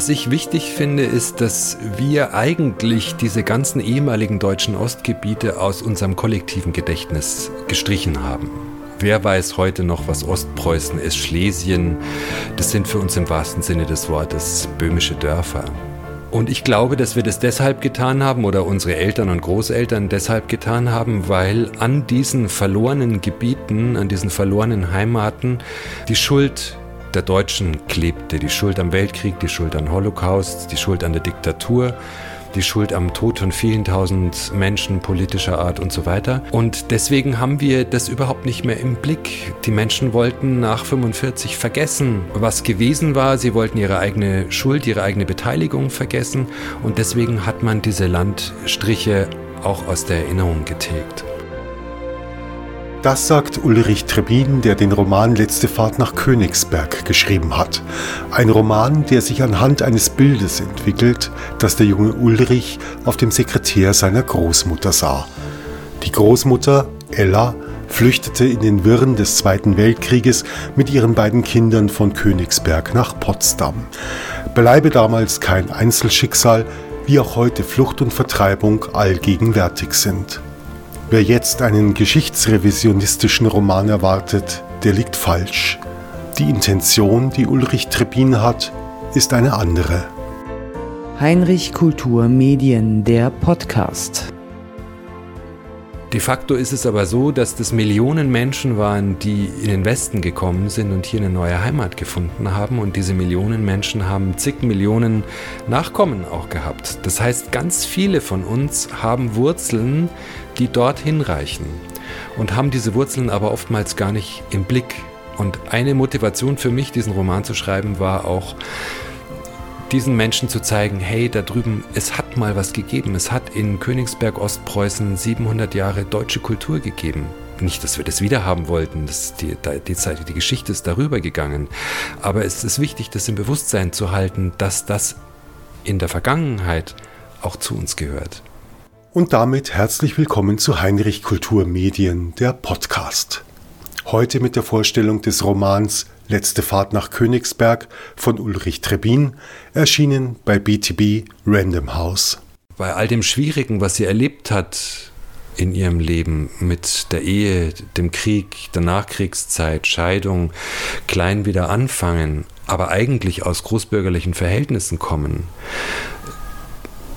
Was ich wichtig finde, ist, dass wir eigentlich diese ganzen ehemaligen deutschen Ostgebiete aus unserem kollektiven Gedächtnis gestrichen haben. Wer weiß heute noch, was Ostpreußen ist, Schlesien? Das sind für uns im wahrsten Sinne des Wortes böhmische Dörfer. Und ich glaube, dass wir das deshalb getan haben oder unsere Eltern und Großeltern deshalb getan haben, weil an diesen verlorenen Gebieten, an diesen verlorenen Heimaten die Schuld der Deutschen klebte. Die Schuld am Weltkrieg, die Schuld am Holocaust, die Schuld an der Diktatur, die Schuld am Tod von vielen tausend Menschen politischer Art und so weiter. Und deswegen haben wir das überhaupt nicht mehr im Blick. Die Menschen wollten nach 45 vergessen, was gewesen war. Sie wollten ihre eigene Schuld, ihre eigene Beteiligung vergessen. Und deswegen hat man diese Landstriche auch aus der Erinnerung getilgt. Das sagt Ulrich Trebin, der den Roman Letzte Fahrt nach Königsberg geschrieben hat. Ein Roman, der sich anhand eines Bildes entwickelt, das der junge Ulrich auf dem Sekretär seiner Großmutter sah. Die Großmutter, Ella, flüchtete in den Wirren des Zweiten Weltkrieges mit ihren beiden Kindern von Königsberg nach Potsdam. Bleibe damals kein Einzelschicksal, wie auch heute Flucht und Vertreibung allgegenwärtig sind. Wer jetzt einen geschichtsrevisionistischen Roman erwartet, der liegt falsch. Die Intention, die Ulrich Trebin hat, ist eine andere. Heinrich Kultur Medien, der Podcast. De facto ist es aber so, dass das Millionen Menschen waren, die in den Westen gekommen sind und hier eine neue Heimat gefunden haben. Und diese Millionen Menschen haben zig Millionen Nachkommen auch gehabt. Das heißt, ganz viele von uns haben Wurzeln, die dorthin reichen und haben diese Wurzeln aber oftmals gar nicht im Blick. Und eine Motivation für mich, diesen Roman zu schreiben, war auch, diesen Menschen zu zeigen, hey, da drüben, es hat mal was gegeben. Es hat in Königsberg Ostpreußen 700 Jahre deutsche Kultur gegeben. Nicht, dass wir das wieder haben wollten, das die, die, Zeit, die Geschichte ist darüber gegangen. Aber es ist wichtig, das im Bewusstsein zu halten, dass das in der Vergangenheit auch zu uns gehört. Und damit herzlich willkommen zu Heinrich Kultur Medien, der Podcast. Heute mit der Vorstellung des Romans Letzte Fahrt nach Königsberg von Ulrich Trebin, erschienen bei BTB Random House. Bei all dem Schwierigen, was sie erlebt hat in ihrem Leben mit der Ehe, dem Krieg, der Nachkriegszeit, Scheidung, klein wieder anfangen, aber eigentlich aus großbürgerlichen Verhältnissen kommen,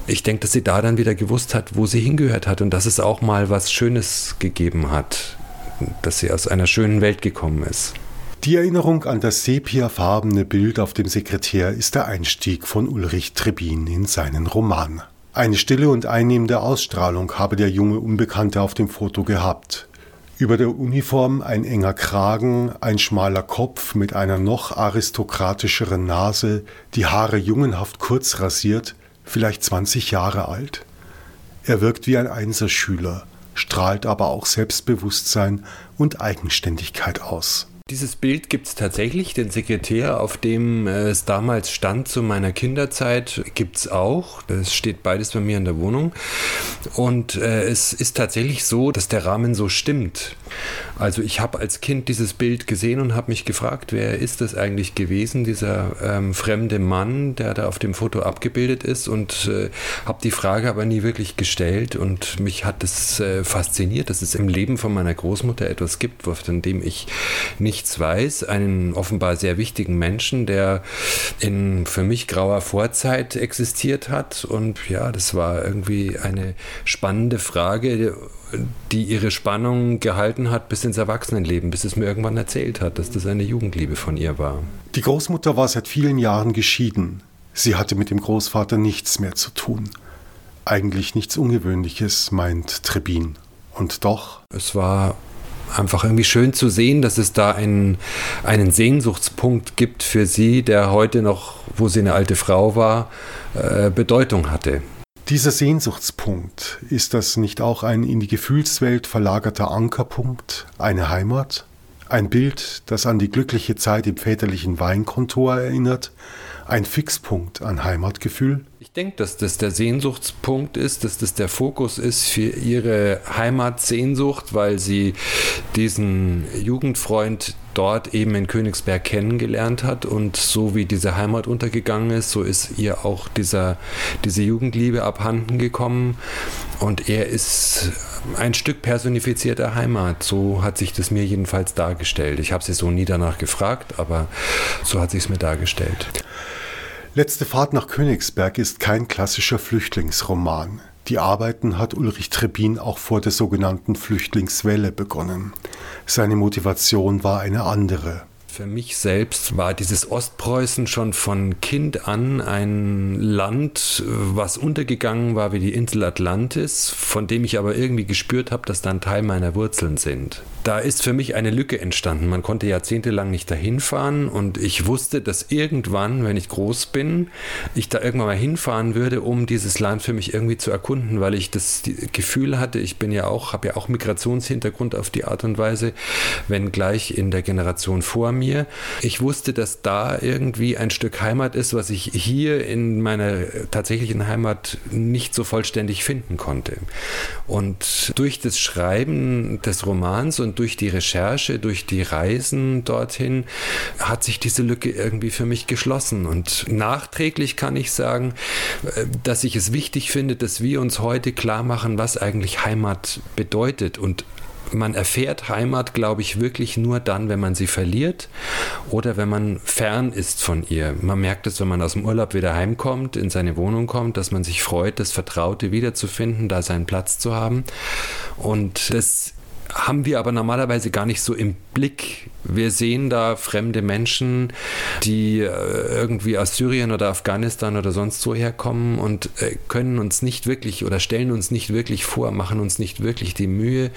ich denke, dass sie da dann wieder gewusst hat, wo sie hingehört hat und dass es auch mal was Schönes gegeben hat, dass sie aus einer schönen Welt gekommen ist. Die Erinnerung an das sepiafarbene Bild auf dem Sekretär ist der Einstieg von Ulrich Trebin in seinen Roman. Eine stille und einnehmende Ausstrahlung habe der junge Unbekannte auf dem Foto gehabt. Über der Uniform ein enger Kragen, ein schmaler Kopf mit einer noch aristokratischeren Nase, die Haare jungenhaft kurz rasiert, vielleicht 20 Jahre alt. Er wirkt wie ein Einserschüler, strahlt aber auch Selbstbewusstsein und Eigenständigkeit aus. Dieses Bild gibt es tatsächlich, den Sekretär, auf dem äh, es damals stand zu meiner Kinderzeit, gibt es auch. Das steht beides bei mir in der Wohnung. Und äh, es ist tatsächlich so, dass der Rahmen so stimmt. Also ich habe als Kind dieses Bild gesehen und habe mich gefragt, wer ist das eigentlich gewesen, dieser ähm, fremde Mann, der da auf dem Foto abgebildet ist und äh, habe die Frage aber nie wirklich gestellt und mich hat es äh, fasziniert, dass es im Leben von meiner Großmutter etwas gibt, von dem ich nichts weiß, einen offenbar sehr wichtigen Menschen, der in für mich grauer Vorzeit existiert hat und ja, das war irgendwie eine spannende Frage die ihre Spannung gehalten hat bis ins Erwachsenenleben, bis es mir irgendwann erzählt hat, dass das eine Jugendliebe von ihr war. Die Großmutter war seit vielen Jahren geschieden. Sie hatte mit dem Großvater nichts mehr zu tun. Eigentlich nichts Ungewöhnliches, meint Trebin. Und doch. Es war einfach irgendwie schön zu sehen, dass es da einen, einen Sehnsuchtspunkt gibt für sie, der heute noch, wo sie eine alte Frau war, äh, Bedeutung hatte. Dieser Sehnsuchtspunkt, ist das nicht auch ein in die Gefühlswelt verlagerter Ankerpunkt, eine Heimat, Ein Bild, das an die glückliche Zeit im väterlichen Weinkontor erinnert, ein Fixpunkt an Heimatgefühl? Ich denke, dass das der Sehnsuchtspunkt ist, dass das der Fokus ist für ihre Heimatsehnsucht, weil sie diesen Jugendfreund dort eben in Königsberg kennengelernt hat und so wie diese Heimat untergegangen ist, so ist ihr auch dieser, diese Jugendliebe abhanden gekommen und er ist ein Stück personifizierter Heimat. So hat sich das mir jedenfalls dargestellt. Ich habe sie so nie danach gefragt, aber so hat sich es mir dargestellt. Letzte Fahrt nach Königsberg ist kein klassischer Flüchtlingsroman. Die Arbeiten hat Ulrich Trebin auch vor der sogenannten Flüchtlingswelle begonnen. Seine Motivation war eine andere. Für mich selbst war dieses Ostpreußen schon von Kind an ein Land, was untergegangen war wie die Insel Atlantis, von dem ich aber irgendwie gespürt habe, dass da ein Teil meiner Wurzeln sind. Da ist für mich eine Lücke entstanden. Man konnte jahrzehntelang nicht dahin fahren und ich wusste, dass irgendwann, wenn ich groß bin, ich da irgendwann mal hinfahren würde, um dieses Land für mich irgendwie zu erkunden, weil ich das Gefühl hatte, ich bin ja auch, habe ja auch Migrationshintergrund auf die Art und Weise, wenn gleich in der Generation vor mir mir. Ich wusste, dass da irgendwie ein Stück Heimat ist, was ich hier in meiner tatsächlichen Heimat nicht so vollständig finden konnte. Und durch das Schreiben des Romans und durch die Recherche, durch die Reisen dorthin, hat sich diese Lücke irgendwie für mich geschlossen. Und nachträglich kann ich sagen, äh, dass ich es wichtig finde, dass wir uns heute klar machen, was eigentlich Heimat bedeutet und man erfährt Heimat, glaube ich, wirklich nur dann, wenn man sie verliert oder wenn man fern ist von ihr. Man merkt es, wenn man aus dem Urlaub wieder heimkommt, in seine Wohnung kommt, dass man sich freut, das Vertraute wiederzufinden, da seinen Platz zu haben. Und das haben wir aber normalerweise gar nicht so im Blick. Wir sehen da fremde Menschen, die äh, irgendwie aus Syrien oder Afghanistan oder sonst woher kommen und äh, können uns nicht wirklich oder stellen uns nicht wirklich vor, machen uns nicht wirklich die Mühe,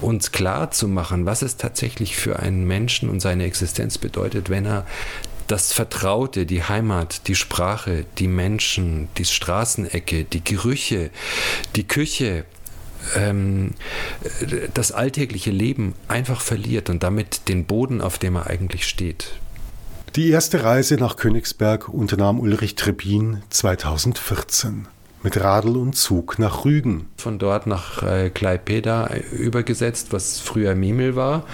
uns klar zu machen, was es tatsächlich für einen Menschen und seine Existenz bedeutet, wenn er das Vertraute, die Heimat, die Sprache, die Menschen, die Straßenecke, die Gerüche, die Küche, ähm, das alltägliche Leben einfach verliert und damit den Boden, auf dem er eigentlich steht. Die erste Reise nach Königsberg unternahm Ulrich Trebin 2014 mit Radl und Zug nach Rügen. Von dort nach äh, Klaipeda übergesetzt, was früher Mimel war.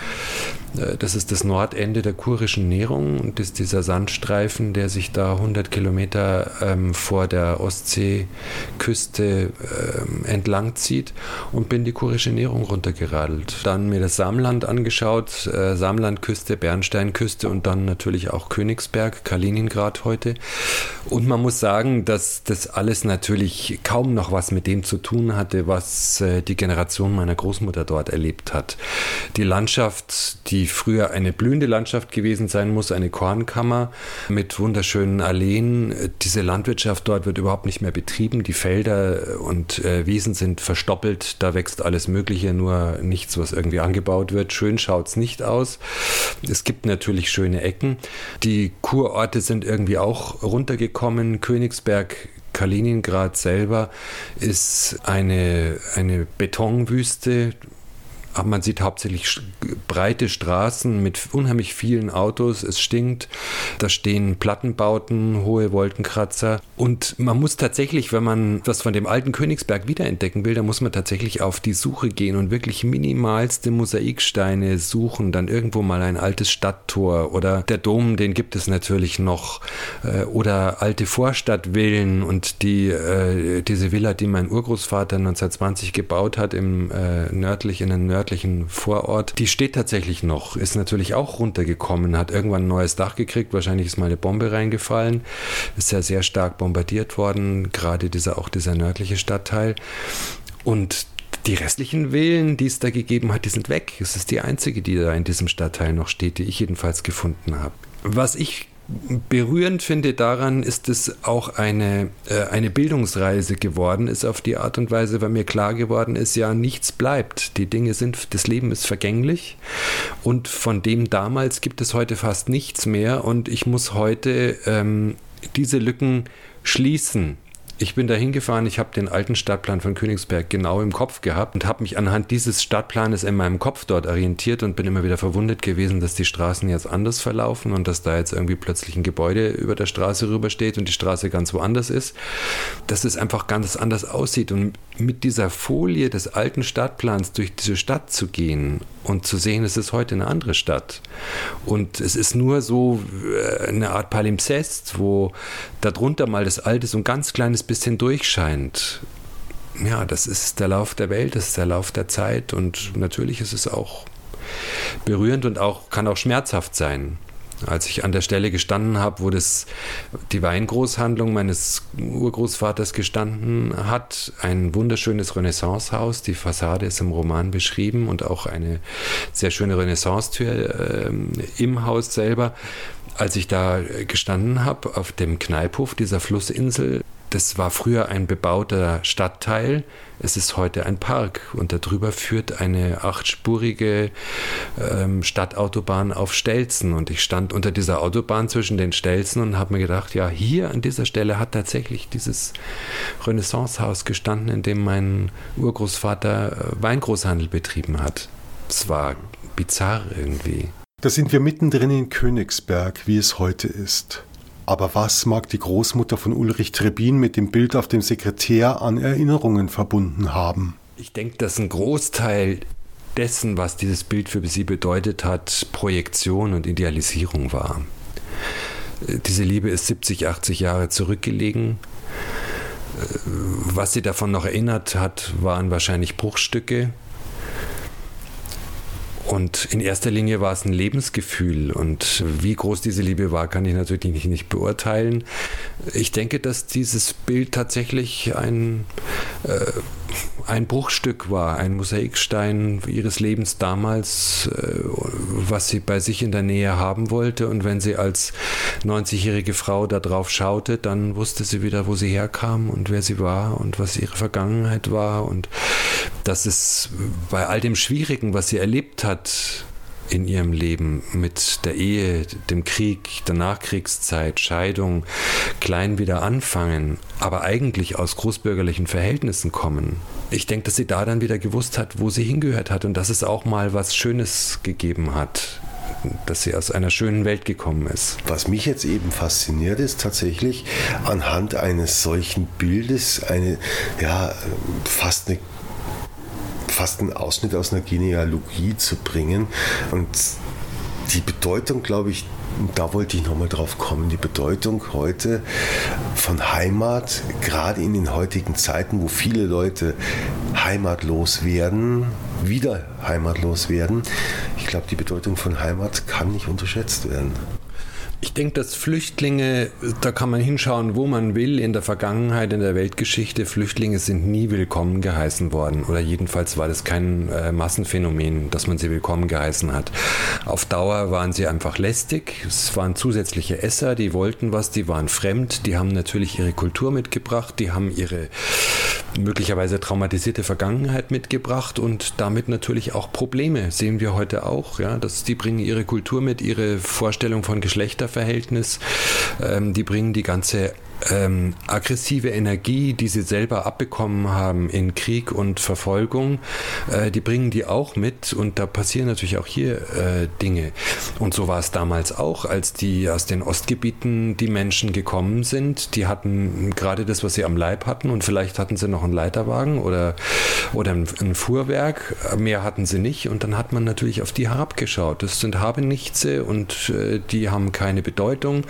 Äh, das ist das Nordende der kurischen Nährung und ist dieser Sandstreifen, der sich da 100 Kilometer ähm, vor der Ostseeküste ähm, entlang zieht und bin die kurische Nährung runtergeradelt. Dann mir das Samland angeschaut, äh, Samlandküste, Bernsteinküste und dann natürlich auch Königsberg, Kaliningrad heute. Und man muss sagen, dass das alles natürlich kaum noch was mit dem zu tun hatte, was äh, die Generation meiner Großmutter dort erlebt hat. Die Landschaft, die die früher eine blühende Landschaft gewesen sein muss, eine Kornkammer mit wunderschönen Alleen. Diese Landwirtschaft dort wird überhaupt nicht mehr betrieben. Die Felder und äh, Wiesen sind verstoppelt. Da wächst alles Mögliche, nur nichts, was irgendwie angebaut wird. Schön schaut es nicht aus. Es gibt natürlich schöne Ecken. Die Kurorte sind irgendwie auch runtergekommen. Königsberg Kaliningrad selber ist eine, eine Betonwüste, aber man sieht hauptsächlich breite Straßen mit unheimlich vielen Autos. Es stinkt. Da stehen Plattenbauten, hohe Wolkenkratzer. Und man muss tatsächlich, wenn man was von dem alten Königsberg wiederentdecken will, dann muss man tatsächlich auf die Suche gehen und wirklich minimalste Mosaiksteine suchen. Dann irgendwo mal ein altes Stadttor oder der Dom, den gibt es natürlich noch. Äh, oder alte Vorstadtvillen und die, äh, diese Villa, die mein Urgroßvater 1920 gebaut hat, im äh, nördlich, in den nördlichen örtlichen Vorort, die steht tatsächlich noch, ist natürlich auch runtergekommen, hat irgendwann ein neues Dach gekriegt, wahrscheinlich ist mal eine Bombe reingefallen, ist ja sehr stark bombardiert worden, gerade dieser, auch dieser nördliche Stadtteil. Und die restlichen Villen, die es da gegeben hat, die sind weg. Es ist die einzige, die da in diesem Stadtteil noch steht, die ich jedenfalls gefunden habe. Was ich berührend finde daran, ist es auch eine, äh, eine Bildungsreise geworden ist auf die Art und Weise, weil mir klar geworden ist, ja, nichts bleibt. Die Dinge sind, das Leben ist vergänglich und von dem damals gibt es heute fast nichts mehr und ich muss heute ähm, diese Lücken schließen Ich bin da hingefahren, ich habe den alten Stadtplan von Königsberg genau im Kopf gehabt und habe mich anhand dieses Stadtplanes in meinem Kopf dort orientiert und bin immer wieder verwundert gewesen, dass die Straßen jetzt anders verlaufen und dass da jetzt irgendwie plötzlich ein Gebäude über der Straße rübersteht und die Straße ganz woanders ist. Dass es einfach ganz anders aussieht und mit dieser Folie des alten Stadtplans durch diese Stadt zu gehen und zu sehen, es ist heute eine andere Stadt. Und es ist nur so äh, eine Art Palimpsest, wo darunter mal das Alte so ein ganz kleines bisschen durchscheint. Ja, das ist der Lauf der Welt, das ist der Lauf der Zeit und natürlich ist es auch berührend und auch kann auch schmerzhaft sein. Als ich an der Stelle gestanden habe, wo das die Weingroßhandlung meines Urgroßvaters gestanden hat, ein wunderschönes Renaissancehaus, die Fassade ist im Roman beschrieben und auch eine sehr schöne Renaissance-Tür äh, im Haus selber. Als ich da gestanden habe auf dem Kneiphof dieser Flussinsel, das war früher ein bebauter Stadtteil. Es ist heute ein Park und darüber führt eine achtspurige ähm, Stadtautobahn auf Stelzen. Und ich stand unter dieser Autobahn zwischen den Stelzen und habe mir gedacht, ja, hier an dieser Stelle hat tatsächlich dieses Renaissancehaus gestanden, in dem mein Urgroßvater äh, Weingroßhandel betrieben hat. Es war bizarr irgendwie. Da sind wir mittendrin in Königsberg, wie es heute ist. Aber was mag die Großmutter von Ulrich Trebin mit dem Bild auf dem Sekretär an Erinnerungen verbunden haben? Ich denke, dass ein Großteil dessen, was dieses Bild für sie bedeutet hat, Projektion und Idealisierung war. Diese Liebe ist 70, 80 Jahre zurückgelegen. Was sie davon noch erinnert hat, waren wahrscheinlich Bruchstücke. Und in erster Linie war es ein Lebensgefühl. Und wie groß diese Liebe war, kann ich natürlich nicht, nicht beurteilen. Ich denke, dass dieses Bild tatsächlich ein, äh, ein Bruchstück war, ein Mosaikstein ihres Lebens damals, äh, was sie bei sich in der Nähe haben wollte. Und wenn sie als 90-jährige Frau da drauf schaute, dann wusste sie wieder, wo sie herkam und wer sie war und was ihre Vergangenheit war. Und dass es bei all dem Schwierigen, was sie erlebt hat, in ihrem Leben mit der Ehe, dem Krieg, der Nachkriegszeit, Scheidung, klein wieder anfangen, aber eigentlich aus großbürgerlichen Verhältnissen kommen. Ich denke, dass sie da dann wieder gewusst hat, wo sie hingehört hat und dass es auch mal was Schönes gegeben hat dass sie aus einer schönen Welt gekommen ist. Was mich jetzt eben fasziniert, ist tatsächlich anhand eines solchen Bildes eine, ja, fast eine fast einen Ausschnitt aus einer Genealogie zu bringen. Und die Bedeutung, glaube ich, da wollte ich nochmal drauf kommen, die Bedeutung heute von Heimat, gerade in den heutigen Zeiten, wo viele Leute heimatlos werden, wieder heimatlos werden. Ich glaube, die Bedeutung von Heimat kann nicht unterschätzt werden. Ich denke, dass Flüchtlinge, da kann man hinschauen, wo man will, in der Vergangenheit, in der Weltgeschichte, Flüchtlinge sind nie willkommen geheißen worden. Oder jedenfalls war das kein äh, Massenphänomen, dass man sie willkommen geheißen hat. Auf Dauer waren sie einfach lästig. Es waren zusätzliche Esser, die wollten was, die waren fremd, die haben natürlich ihre Kultur mitgebracht, die haben ihre möglicherweise traumatisierte Vergangenheit mitgebracht und damit natürlich auch Probleme. Sehen wir heute auch, ja, dass die bringen ihre Kultur mit, ihre Vorstellung von Geschlechterverhältnis, ähm, die bringen die ganze ähm, aggressive Energie, die sie selber abbekommen haben in Krieg und Verfolgung, äh, die bringen die auch mit und da passieren natürlich auch hier äh, Dinge. Und so war es damals auch, als die aus den Ostgebieten die Menschen gekommen sind. Die hatten gerade das, was sie am Leib hatten und vielleicht hatten sie noch einen Leiterwagen oder, oder ein, ein Fuhrwerk. Mehr hatten sie nicht und dann hat man natürlich auf die herabgeschaut. Das sind Habenichtse und äh, die haben keine Bedeutung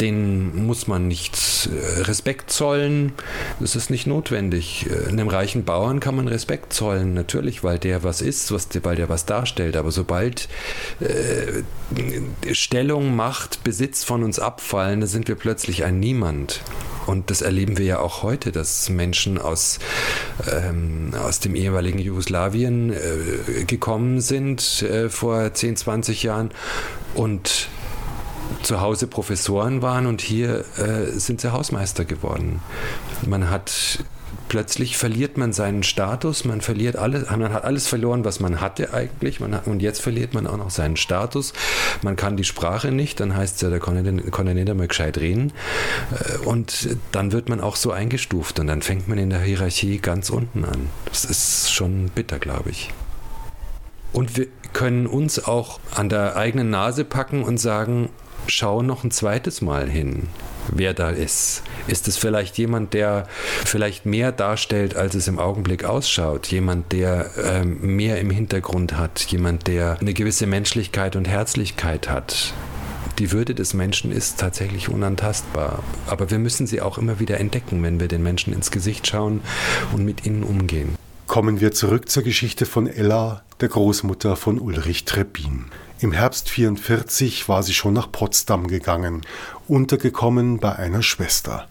denen muss man nicht äh, Respekt zollen. Das ist nicht notwendig. Äh, einem reichen Bauern kann man Respekt zollen, natürlich, weil der was ist, was, weil der was darstellt. Aber sobald äh, Stellung, Macht, Besitz von uns abfallen, dann sind wir plötzlich ein Niemand. Und das erleben wir ja auch heute, dass Menschen aus, ähm, aus dem ehemaligen Jugoslawien äh, gekommen sind äh, vor 10, 20 Jahren und zu Hause Professoren waren und hier äh, sind sie Hausmeister geworden. Man hat plötzlich verliert man seinen Status, man verliert alles, man hat alles verloren, was man hatte eigentlich, man hat, und jetzt verliert man auch noch seinen Status. Man kann die Sprache nicht, dann heißt es ja, da kann er nicht einmal gescheit reden. Äh, und dann wird man auch so eingestuft und dann fängt man in der Hierarchie ganz unten an. Das ist schon bitter, glaube ich. Und wir können uns auch an der eigenen Nase packen und sagen, schau noch ein zweites Mal hin, wer da ist. Ist es vielleicht jemand, der vielleicht mehr darstellt, als es im Augenblick ausschaut? Jemand, der ähm, mehr im Hintergrund hat? Jemand, der eine gewisse Menschlichkeit und Herzlichkeit hat? Die Würde des Menschen ist tatsächlich unantastbar. Aber wir müssen sie auch immer wieder entdecken, wenn wir den Menschen ins Gesicht schauen und mit ihnen umgehen. Kommen wir zurück zur Geschichte von Ella, der Großmutter von Ulrich Trebbin. Im Herbst 44 war sie schon nach Potsdam gegangen, untergekommen bei einer Schwester.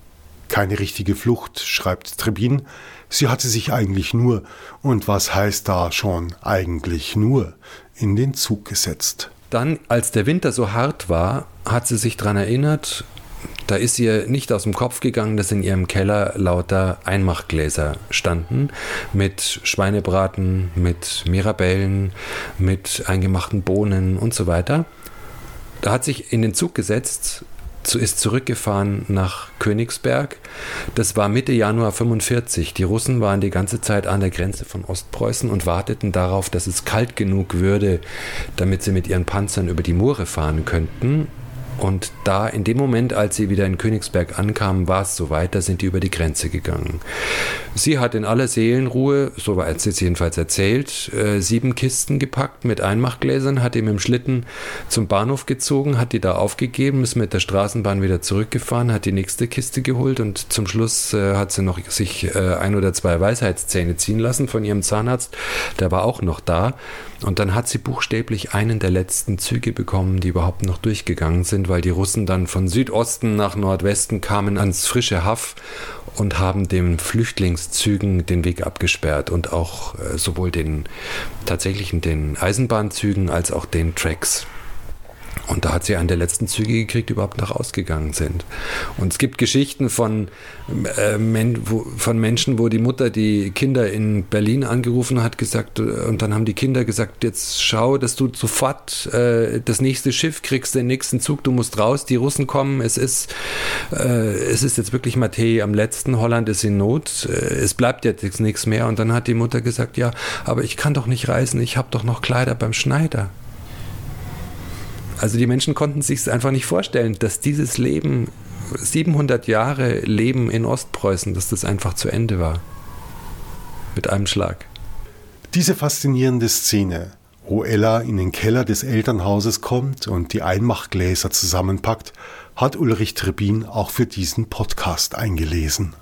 Keine richtige Flucht, schreibt Trebin, sie hatte sich eigentlich nur, und was heißt da schon eigentlich nur, in den Zug gesetzt. Dann, als der Winter so hart war, hat sie sich daran erinnert, da ist ihr nicht aus dem Kopf gegangen, dass in ihrem Keller lauter Einmachgläser standen mit Schweinebraten, mit Mirabellen, mit eingemachten Bohnen und so weiter. Da hat sich in den Zug gesetzt, ist zurückgefahren nach Königsberg. Das war Mitte Januar 45. Die Russen waren die ganze Zeit an der Grenze von Ostpreußen und warteten darauf, dass es kalt genug würde, damit sie mit ihren Panzern über die Moore fahren könnten. Und da, in dem Moment, als sie wieder in Königsberg ankamen, war es soweit, da sind die über die Grenze gegangen. Sie hat in aller Seelenruhe, so sie es jedenfalls erzählt, äh, sieben Kisten gepackt mit Einmachgläsern, hat die mit dem Schlitten zum Bahnhof gezogen, hat die da aufgegeben, ist mit der Straßenbahn wieder zurückgefahren, hat die nächste Kiste geholt und zum Schluss äh, hat sie noch sich äh, ein oder zwei Weisheitszähne ziehen lassen von ihrem Zahnarzt. Der war auch noch da. Und dann hat sie buchstäblich einen der letzten Züge bekommen, die überhaupt noch durchgegangen sind, weil die Russen dann von Südosten nach Nordwesten kamen ans frische Haff und haben den Flüchtlingszügen den Weg abgesperrt und auch äh, sowohl den tatsächlichen den Eisenbahnzügen als auch den Tracks. Und da hat sie einen der letzten Züge gekriegt, die überhaupt nach ausgegangen sind. Und es gibt Geschichten von, äh, men, wo, von Menschen, wo die Mutter die Kinder in Berlin angerufen hat, gesagt, und dann haben die Kinder gesagt, jetzt schau, dass du sofort äh, das nächste Schiff kriegst, den nächsten Zug, du musst raus, die Russen kommen, es ist, äh, es ist jetzt wirklich Matthäi am letzten, Holland ist in Not, äh, es bleibt jetzt nichts mehr. Und dann hat die Mutter gesagt, ja, aber ich kann doch nicht reisen, ich habe doch noch Kleider beim Schneider. Also die Menschen konnten sich einfach nicht vorstellen, dass dieses Leben, 700 Jahre Leben in Ostpreußen, dass das einfach zu Ende war. Mit einem Schlag. Diese faszinierende Szene, wo Ella in den Keller des Elternhauses kommt und die Einmachgläser zusammenpackt, hat Ulrich Trebin auch für diesen Podcast eingelesen.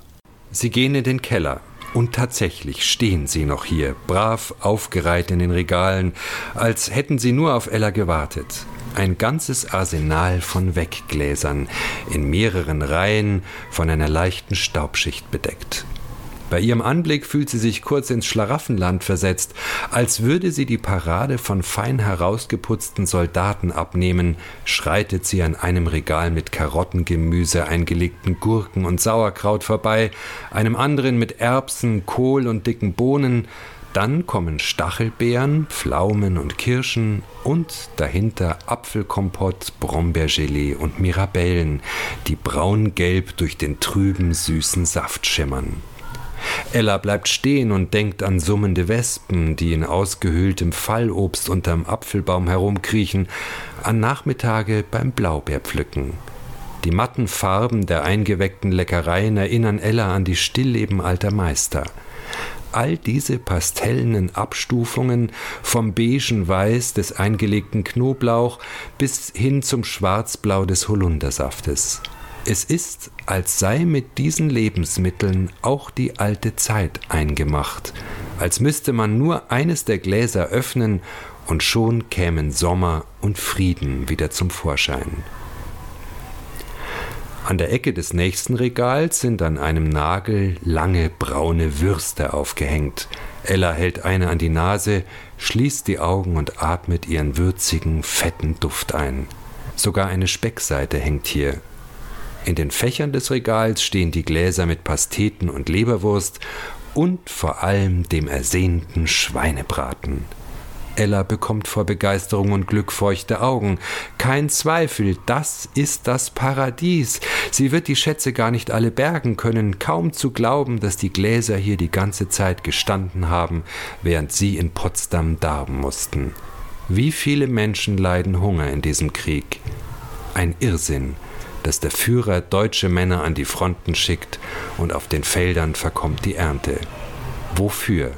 Sie gehen in den Keller. Und tatsächlich stehen sie noch hier, brav aufgereiht in den Regalen, als hätten sie nur auf Ella gewartet. Ein ganzes Arsenal von Weggläsern, in mehreren Reihen von einer leichten Staubschicht bedeckt. Bei ihrem Anblick fühlt sie sich kurz ins Schlaraffenland versetzt, als würde sie die Parade von fein herausgeputzten Soldaten abnehmen, schreitet sie an einem Regal mit Karottengemüse, eingelegten Gurken und Sauerkraut vorbei, einem anderen mit Erbsen, Kohl und dicken Bohnen, dann kommen Stachelbeeren, Pflaumen und Kirschen und dahinter Apfelkompott, Brombeergelee und Mirabellen, die braungelb durch den trüben, süßen Saft schimmern. Ella bleibt stehen und denkt an summende Wespen, die in ausgehöhltem Fallobst unterm Apfelbaum herumkriechen, an Nachmittage beim Blaubeerpflücken. Die matten Farben der eingeweckten Leckereien erinnern Ella an die Stillleben alter Meister all diese pastellenen Abstufungen vom beigen Weiß des eingelegten Knoblauch bis hin zum Schwarzblau des Holundersaftes. Es ist, als sei mit diesen Lebensmitteln auch die alte Zeit eingemacht, als müsste man nur eines der Gläser öffnen und schon kämen Sommer und Frieden wieder zum Vorschein. An der Ecke des nächsten Regals sind an einem Nagel lange braune Würste aufgehängt. Ella hält eine an die Nase, schließt die Augen und atmet ihren würzigen, fetten Duft ein. Sogar eine Speckseite hängt hier. In den Fächern des Regals stehen die Gläser mit Pasteten und Leberwurst und vor allem dem ersehnten Schweinebraten. Ella bekommt vor Begeisterung und Glück feuchte Augen. Kein Zweifel, das ist das Paradies. Sie wird die Schätze gar nicht alle bergen können, kaum zu glauben, dass die Gläser hier die ganze Zeit gestanden haben, während sie in Potsdam darben mussten. Wie viele Menschen leiden Hunger in diesem Krieg? Ein Irrsinn, dass der Führer deutsche Männer an die Fronten schickt und auf den Feldern verkommt die Ernte. Wofür?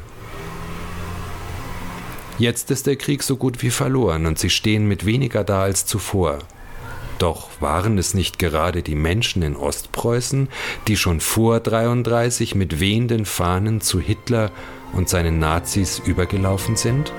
Jetzt ist der Krieg so gut wie verloren und sie stehen mit weniger da als zuvor. Doch waren es nicht gerade die Menschen in Ostpreußen, die schon vor 33 mit wehenden Fahnen zu Hitler und seinen Nazis übergelaufen sind?